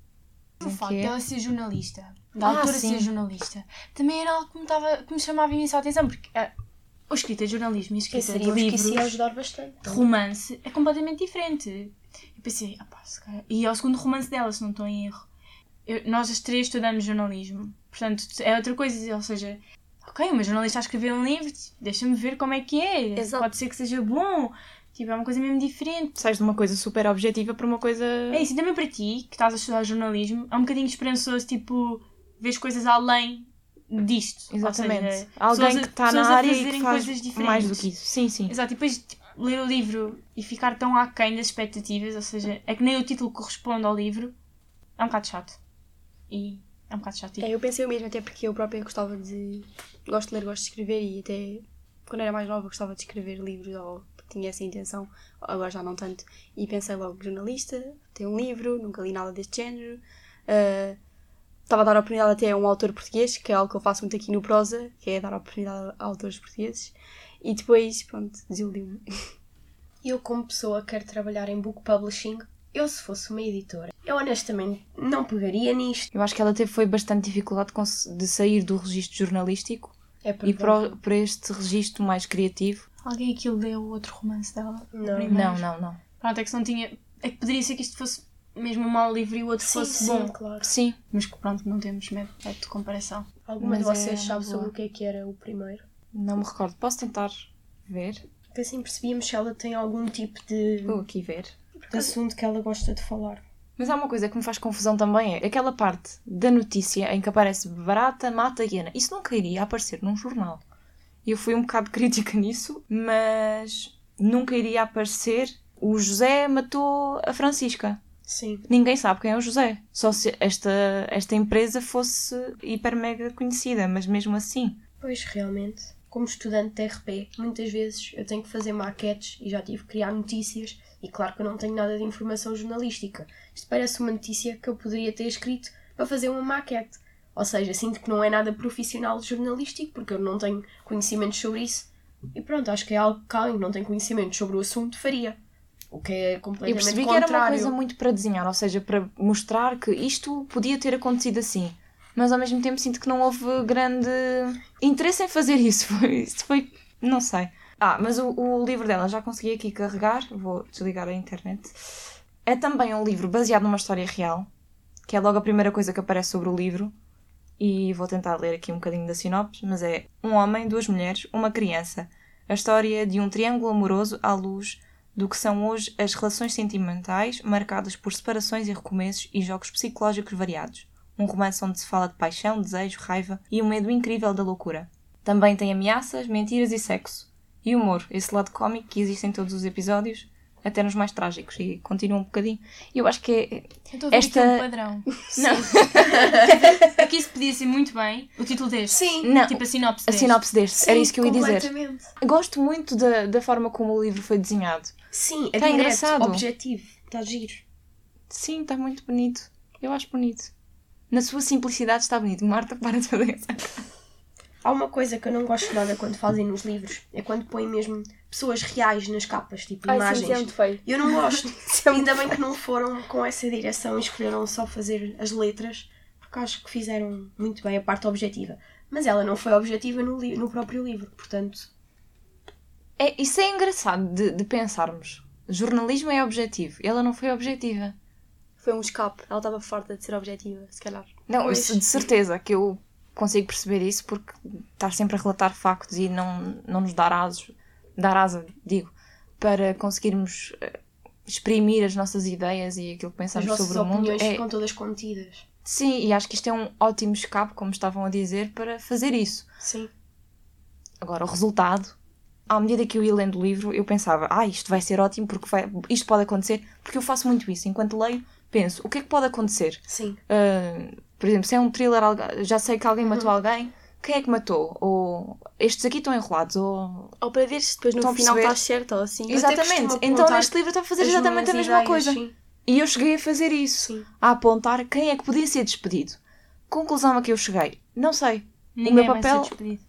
O facto é? dela ser jornalista, da Ah, autora sim. ser jornalista, também era algo que me, tava, que me chamava imensa atenção, porque a escrita de jornalismo e a escrita de Pensaríamos que livros, ia ajudar bastante. de romance, é completamente diferente. Eu pensei, ah pá, se calhar... E é o segundo romance dela, se não estou em erro. Eu- nós as três estudamos jornalismo, portanto é outra coisa, ou seja, ok, uma jornalista a escrever um livro, deixa-me ver como é que é, Exato. pode ser que seja bom, tipo, é uma coisa mesmo diferente. Sais de uma coisa super objetiva para uma coisa... É isso, e também para ti, que estás a estudar jornalismo, é um bocadinho esperançoso, tipo, vês coisas além disto. Exatamente. Ou seja, Alguém que está na a área e que faz coisas diferentes. mais do que isso. Sim, sim. Exato, e depois tipo, ler o livro e ficar tão aquém das expectativas, ou seja, é que nem o título corresponde ao livro, é um bocado chato. E é um bocado chato. É, eu pensei o mesmo, até porque eu própria gostava de. Gosto de ler, gosto de escrever e até quando era mais nova gostava de escrever livros ou tinha essa intenção, agora já não tanto. E pensei logo, jornalista, tem um livro, nunca li nada deste género. Ah, Estava a dar oportunidade até a um autor português, que é algo que eu faço muito aqui no Prosa, que é dar oportunidade a autores portugueses. E depois, pronto, desiludiu-me. Eu, como pessoa que quer trabalhar em book publishing, eu, se fosse uma editora, eu honestamente não pegaria nisto. Eu acho que ela teve foi bastante dificuldade de sair do registro jornalístico É e para, o- para este registro mais criativo. Alguém aqui leu o outro romance dela? Não. Não, não, não. Pronto, é que se não tinha. É que poderia ser que isto fosse mesmo um mau livro e o outro Sim, fosse sim, bom. claro. Sim, Mas que pronto, não temos método de comparação. Alguma de Mas vocês é sabe sobre o que é que era o primeiro? não me recordo. Posso tentar ver? Porque assim percebíamos se ela tem algum tipo de, Vou aqui ver. de assunto que ela gosta de falar. Mas há uma coisa que me faz confusão também, é aquela parte da notícia em que aparece barata, mata hiena. Isso nunca iria aparecer num jornal. Eu fui um bocado crítica nisso, mas nunca iria aparecer o José matou a Francisca. Sim. Ninguém sabe quem é o José. Só se esta, esta empresa fosse hiper mega conhecida, mas mesmo assim. Pois, realmente. Como estudante de RP, muitas vezes eu tenho que fazer maquetes e já tive que criar notícias e claro que eu não tenho nada de informação jornalística. Isto parece uma notícia que eu poderia ter escrito para fazer uma maquete. Ou seja, sinto que não é nada profissional jornalístico porque eu não tenho conhecimentos sobre isso. E pronto, acho que é algo que alguém que não tem conhecimentos sobre o assunto faria. O que é Eu completamente percebi que contrário. era uma coisa muito para desenhar, ou seja, para mostrar que isto podia ter acontecido assim. Mas ao mesmo tempo sinto que não houve grande interesse em fazer isso. Foi, isso foi não sei. Ah, mas o, o livro dela já consegui aqui carregar, vou desligar a internet. É também um livro baseado numa história real, que é logo a primeira coisa que aparece sobre o livro. E vou tentar ler aqui um bocadinho da sinopse, mas é um homem, duas mulheres, uma criança. A história de um triângulo amoroso à luz do que são hoje as relações sentimentais, marcadas por separações e recomeços e jogos psicológicos variados. Um romance onde se fala de paixão, desejo, raiva e um medo incrível da loucura. Também tem ameaças, mentiras e sexo. E humor, esse lado cómico que existe em todos os episódios, até nos mais trágicos, e continua um bocadinho. Eu acho que é. Eu estou a ver Esta- aqui um padrão. Não. aqui isso podia ser muito bem o título deste. Sim, Não, Tipo a sinopse a deste. sinopse deste, era sim, isso que eu ia dizer. Gosto muito da, da forma como o livro foi desenhado. Sim, é Tá direto, engraçado. objetivo, está giro. Sim, está muito bonito. Eu acho bonito. Na sua simplicidade está bonito. Marta, para de fazer essa. Há uma coisa que eu não gosto nada quando fazem nos livros, é quando põem mesmo pessoas reais nas capas, tipo Ai, sim, imagens. é muito feio. Eu não gosto. É Ainda bem que não foram com essa direção e escolheram só fazer as letras, porque acho que fizeram muito bem a parte objetiva. Mas ela não foi objetiva no, no próprio livro, portanto. É, isso é engraçado de, de pensarmos. Jornalismo é objetivo. Ela não foi objetiva. Foi um escape. Ela estava farta de ser objetiva, se calhar. Não, isso de certeza que eu consigo perceber isso porque estar sempre a relatar factos e não, não nos dar asos, dar asa, digo, para conseguirmos eh, exprimir as nossas ideias e aquilo que As pensamos sobre o mundo. opiniões É, ficam todas contidas. sim, e acho que isto é um ótimo escape, como estavam a dizer, para fazer isso. Sim. Agora, o resultado, à medida que eu ia lendo o livro, eu pensava, ah, isto vai ser ótimo, porque vai- isto pode acontecer, porque eu faço muito isso. Enquanto leio, penso, o que é que pode acontecer? Sim. Uh, por exemplo, se é um thriller, já sei que alguém matou alguém, quem é que matou? Ou estes aqui estão enrolados, ou... Ou para ver se depois no Estão final estás certa ou assim. Exatamente. Então neste livro está a fazer exatamente a mesma ideias, coisa. sim. E eu cheguei a fazer isso. Sim. A apontar quem é que podia ser despedido. Conclusão a que eu cheguei. Não sei. Ninguém meu vai ser papel- despedido.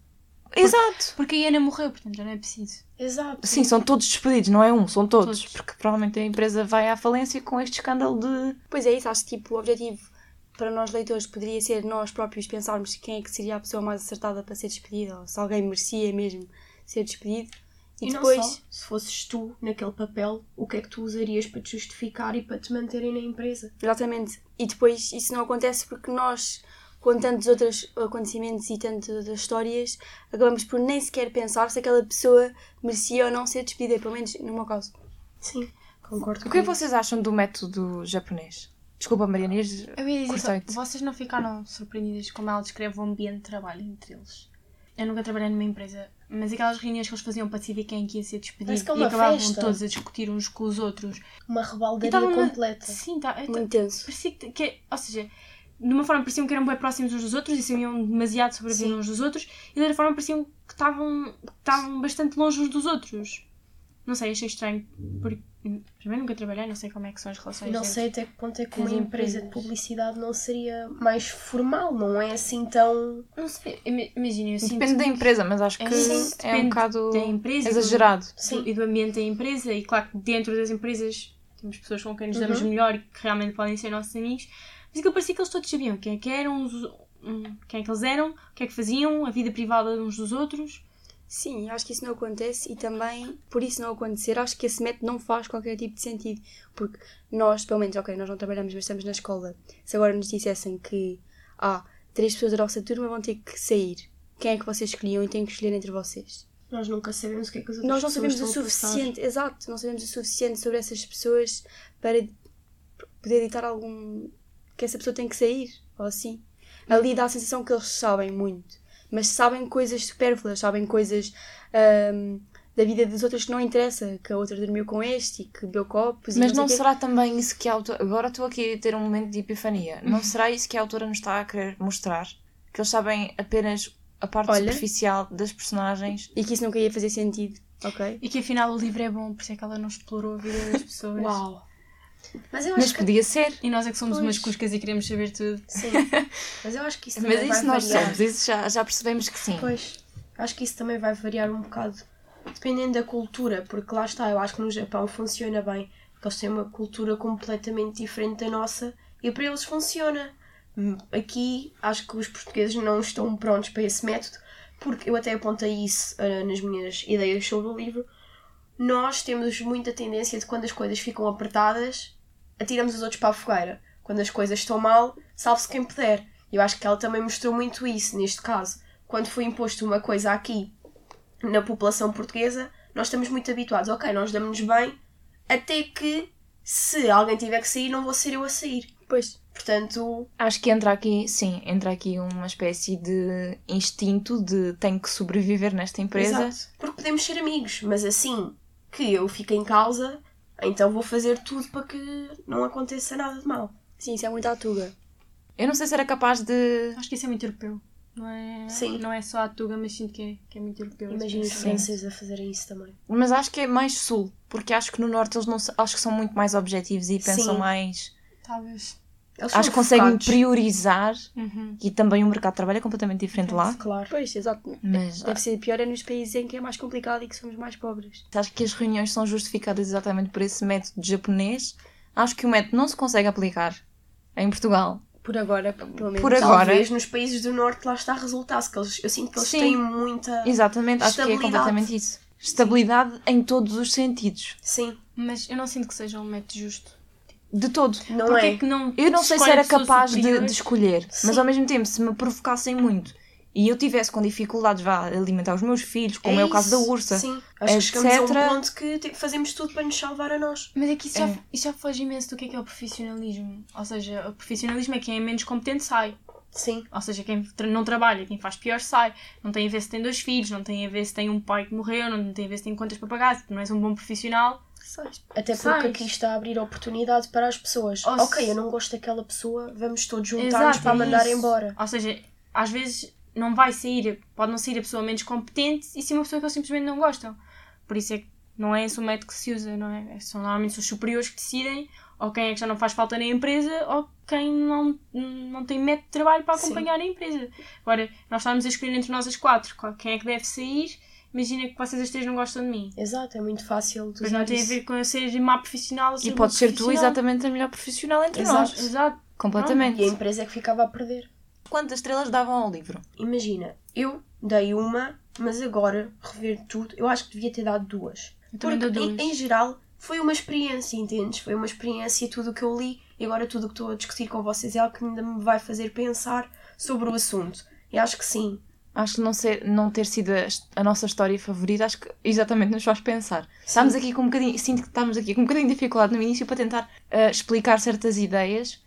Exato. Porque a Ana morreu, portanto já não é preciso. Exato. Sim, são todos despedidos, não é um, são todos. Todos. Porque provavelmente a empresa vai à falência com este escândalo de. Pois é isso, acho que tipo, o objetivo para nós leitores poderia ser nós próprios pensarmos quem é que seria a pessoa mais acertada para ser despedida, ou se alguém merecia mesmo ser despedido. E, E depois, não só, se fosses tu naquele papel, o que é que tu usarias para te justificar e para te manterem na empresa? exatamente, e depois isso não acontece porque nós, com tantos outros acontecimentos e tantas histórias, acabamos por nem sequer pensar se aquela pessoa merecia ou não ser despedida, pelo menos no meu caso. Sim, concordo O que é vocês acham do método japonês? Desculpa, Mariana, ias- Eu ia dizer, só, vocês não ficaram surpreendidas como ela descreve o ambiente de trabalho entre eles? Eu nunca trabalhei numa empresa, mas aquelas reuniões que eles faziam para decidir quem é ia ser despedido é e acabavam festa. todos a discutir uns com os outros. Uma rebaldaria completa. Sim, tá, Muito tenso. parecia que, que- Ou seja, de uma forma pareciam que eram bem próximos uns dos outros e sabiam demasiado sobre a vida uns dos outros, e de outra forma pareciam que estavam, que estavam bastante longe uns dos outros. Não sei, achei estranho. Porque, primeiro nunca trabalhei, não sei como é que são as relações. Não sei até que ponto é que uma empresa de publicidade não seria mais formal, não é assim tão. Não sei, ima- imagina, eu sinto Depende da empresa, mas acho que É, é, um bocado da empresa e do- exagerado. Sim. e do ambiente da empresa e claro que dentro das empresas temos pessoas com quem nos damos Uhum. melhor e que realmente podem ser nossos amigos mas aquilo parecia que eles todos sabiam quem é que eram os- hum, quem é que eles eram, o que é que faziam, a vida privada de uns dos outros Sim, acho que isso não acontece e também, por isso não acontecer, acho que esse método não faz qualquer tipo de sentido. Porque nós, pelo menos, ok, nós não trabalhamos, mas estamos na escola. Se agora nos dissessem que há três pessoas da nossa turma vão ter que sair, quem é que vocês escolhiam e têm que escolher entre vocês? Nós nunca sabemos o que é que as outras Nós não sabemos o suficiente, exato, não sabemos o suficiente sobre essas pessoas para poder ditar algum. Que essa pessoa tem que sair, ou assim. Ali dá a sensação que eles sabem muito, mas sabem coisas supérfluas, sabem coisas ahm, da vida dos outros que não interessa, que a outra dormiu com este e que bebeu copos e Mas não, não será também isso que a autora. Agora estou aqui a ter um momento de epifania. Não será isso que a autora nos está a querer mostrar? Que eles sabem apenas a parte Olha. superficial das personagens. E que isso nunca ia fazer sentido, ok? e que afinal o livro é bom, por isso é que ela não explorou a vida das pessoas Uau! Mas eu Mas que. podia ser. e nós é que somos Pois. umas cuscas e queremos saber tudo Sim. Mas eu acho que isso Mas também vai isso nós variar. somos, isso já, já percebemos que sim. Pois, acho que isso também vai variar um bocado, dependendo da cultura, porque lá está, eu acho que no Japão funciona bem, porque eles têm uma cultura completamente diferente da nossa e para eles funciona. Hum, Aqui acho que os portugueses não estão prontos para esse método, porque eu até apontei isso ah, nas minhas ideias sobre o livro. Nós temos muita tendência de quando as coisas ficam apertadas, atiramos os outros para a fogueira. Quando as coisas estão mal, salve-se quem puder. Eu acho que ela também mostrou muito isso neste caso. Quando foi imposto uma coisa aqui na população portuguesa, nós estamos muito habituados. Ok, nós damos-nos bem, até que se alguém tiver que sair, não vou ser eu a sair. Pois, Portanto, Acho que entra aqui, sim, entra aqui uma espécie de instinto de tenho que sobreviver nesta empresa. Exato. Porque podemos ser amigos, mas assim que eu fico em causa, então vou fazer tudo para que não aconteça nada de mal. sim, isso é muito à tuga. Eu não sei se era capaz de. Acho que isso é muito europeu. Não é, Sim. não é só a Tuga, mas sinto que é, que é muito europeu. Imagino os franceses a fazerem isso também. Mas acho que é mais sul, porque acho que no norte eles não acho que são muito mais objetivos e pensam Sim. mais. Talvez. Eles Acho que conseguem focados. priorizar Uhum. e também o mercado de trabalho é completamente diferente lá. Claro. Pois, exato. Mas Deve ser pior é nos países em que é mais complicado e que somos mais pobres. acho que as reuniões são justificadas exatamente por esse método japonês. Acho que o método não se consegue aplicar em Portugal. Por agora, pelo menos. Por agora. Talvez nos países do norte lá está a resultar-se, que eles, eu sinto que eles Sim. têm muita. Exatamente, acho que é completamente isso. Estabilidade em todos os sentidos. Sim, Mas eu não sinto que seja um método justo. De todo. não Porquê é? que não Eu não sei se era capaz de, de escolher, mas Sim. ao mesmo tempo, se me provocassem muito e eu tivesse com dificuldades vá, alimentar os meus filhos, como é, o caso da ursa, Sim, acho que chegamos a um etc. ponto que tipo, fazemos tudo para nos salvar a nós. Mas é que isso, É. Já, isso já foge imenso do que é, que é o profissionalismo. Ou seja, o profissionalismo é quem é menos competente sai. Sim, Ou seja, quem tra- não trabalha, quem faz pior sai. Não tem a ver se tem dois filhos, não tem a ver se tem um pai que morreu, não tem a ver se tem contas para pagar, se não és um bom profissional. Sais. até porque Sais. aqui está a abrir oportunidade para as pessoas. Ou se- Ok, eu não gosto daquela pessoa, vamos todos juntar-nos para é mandar isso. embora. Ou seja, às vezes não vai sair, pode não sair a pessoa menos competente e sim uma pessoa que eles simplesmente não gostam. Por isso é que não é esse o método que se usa, não é? São normalmente os superiores que decidem ou quem é que já não faz falta na empresa ou quem não, não tem método de trabalho para Sim. acompanhar a empresa. Agora, nós estamos a escolher entre nós as quatro quem é que deve sair. Imagina que vocês as três não gostam de mim. Exato, é muito fácil de usar não tem a isso. ver com eu ser má profissional ser e pode ser tu exatamente a melhor profissional entre Exato, nós. Exato. Completamente. E a empresa é que ficava a perder. Quantas estrelas davam ao livro? Imagina, eu dei uma, mas agora, rever tudo, eu acho que devia ter dado duas. Eu Porque, dou em, duas. em geral, foi uma experiência, entendes? Foi uma experiência tudo o que eu li e agora tudo o que estou a discutir com vocês é algo que ainda me vai fazer pensar sobre o assunto. E acho que sim. Acho que não, ser, não ter sido a, a nossa história favorita, acho que exatamente nos faz pensar. Estamos aqui com um bocadinho, sinto que estamos aqui com um bocadinho de dificuldade no início para tentar ah, explicar certas ideias,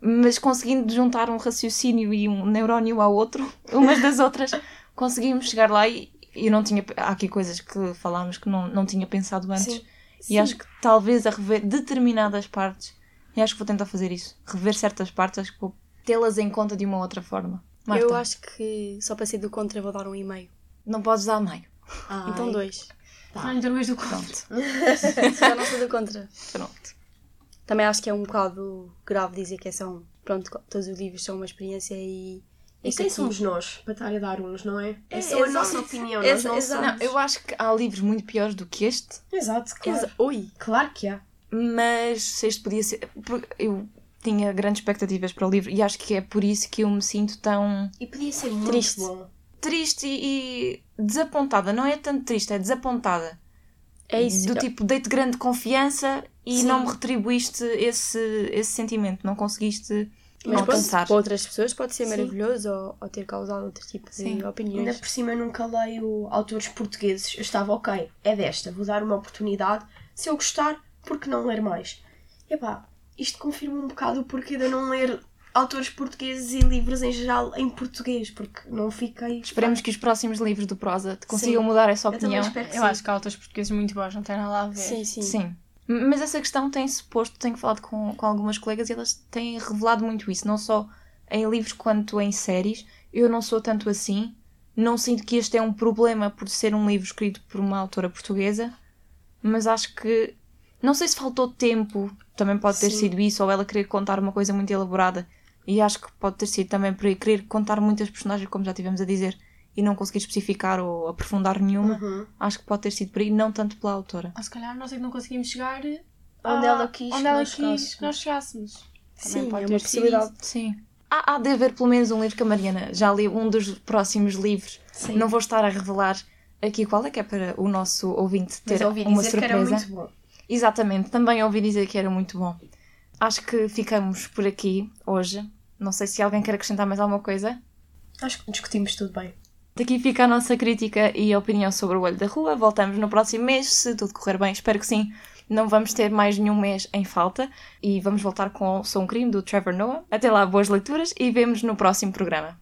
mas conseguindo juntar um raciocínio e um neurónio ao outro, umas das outras, conseguimos chegar lá e eu não tinha. Há aqui coisas que falámos que não, não tinha pensado antes. Sim. E acho que talvez a rever determinadas partes, e acho que vou tentar fazer isso, rever certas partes, acho que vou tê-las em conta de uma outra forma. Marta, Eu acho que só para ser do contra vou dar um e-mail. não podes dar meio. Então dois. Ah, então dois do conto. Pronto, Já não sou do contra. pronto. Também acho que é um bocado grave dizer que é só um. Pronto, todos os livros são uma experiência e. E este quem aqui- somos nós para estar a dar uns, não é? É É, só a nossa opinião. Exa- nós não exato. somos- Não, eu acho que há livros muito piores do que este, Exato, claro. Exa- Ui! Claro que há. mas se este podia ser. Eu tinha grandes expectativas para o livro e acho que é por isso que eu me sinto tão E podia ser muito Triste. bom. triste e, e desapontada. Não é tanto triste, é desapontada. É isso. Do tipo, dei-te grande confiança e Sim. não me retribuíste esse, esse sentimento, não conseguiste Mas alcançar. para outras pessoas pode ser Sim. maravilhoso ou, ou ter causado outro tipo de Sim. opiniões. Ainda por cima eu nunca leio autores portugueses. Eu estava, ok, é desta, vou dar uma oportunidade. Se eu gostar, por que não ler mais? E epá, isto confirma um bocado o porquê de eu não ler autores portugueses e livros em geral em português, porque não fiquei. Esperemos que os próximos livros do Prosa te consigam Sim. mudar essa Eu opinião. Eu sim. acho que há autores portugueses muito bons, não tem nada a ver. Sim, sim. Sim. Mas essa questão tem-se posto, tenho falado com, com algumas colegas e elas têm revelado muito isso, não só em livros quanto em séries. Eu não sou tanto assim, não sinto que este é um problema por ser um livro escrito por uma autora portuguesa, mas acho que não sei se faltou tempo, também pode ter Sim. sido isso, ou ela querer contar uma coisa muito elaborada, e acho que pode ter sido também por aí querer contar muitas personagens, como já tivemos a dizer, e não conseguir especificar ou aprofundar nenhuma. Uhum. Acho que pode ter sido por aí, não tanto pela autora. Ou se calhar nós é que não conseguimos chegar Onde a- ela quis onde que ela nós quis chegássemos. que nós chegássemos. Também Sim, pode é ter uma sido possibilidade. Sim. há, há de haver pelo menos um livro que a Mariana já leu, um dos próximos livros. Sim. Não vou estar a revelar aqui qual é que é para o nosso ouvinte ter Mas ouvi uma dizer que era surpresa. muito bom. Exatamente, também ouvi dizer que era muito bom. Acho que ficamos por aqui hoje. Não sei se alguém quer acrescentar mais alguma coisa. Acho que discutimos tudo bem. Daqui fica a nossa crítica e opinião sobre o Olho da Rua. Voltamos no próximo mês, se tudo correr bem. Espero que sim. Não vamos ter mais nenhum mês em falta. E vamos voltar com o Sou um Crime, do Trevor Noah. Até lá, boas leituras e vemos no próximo programa.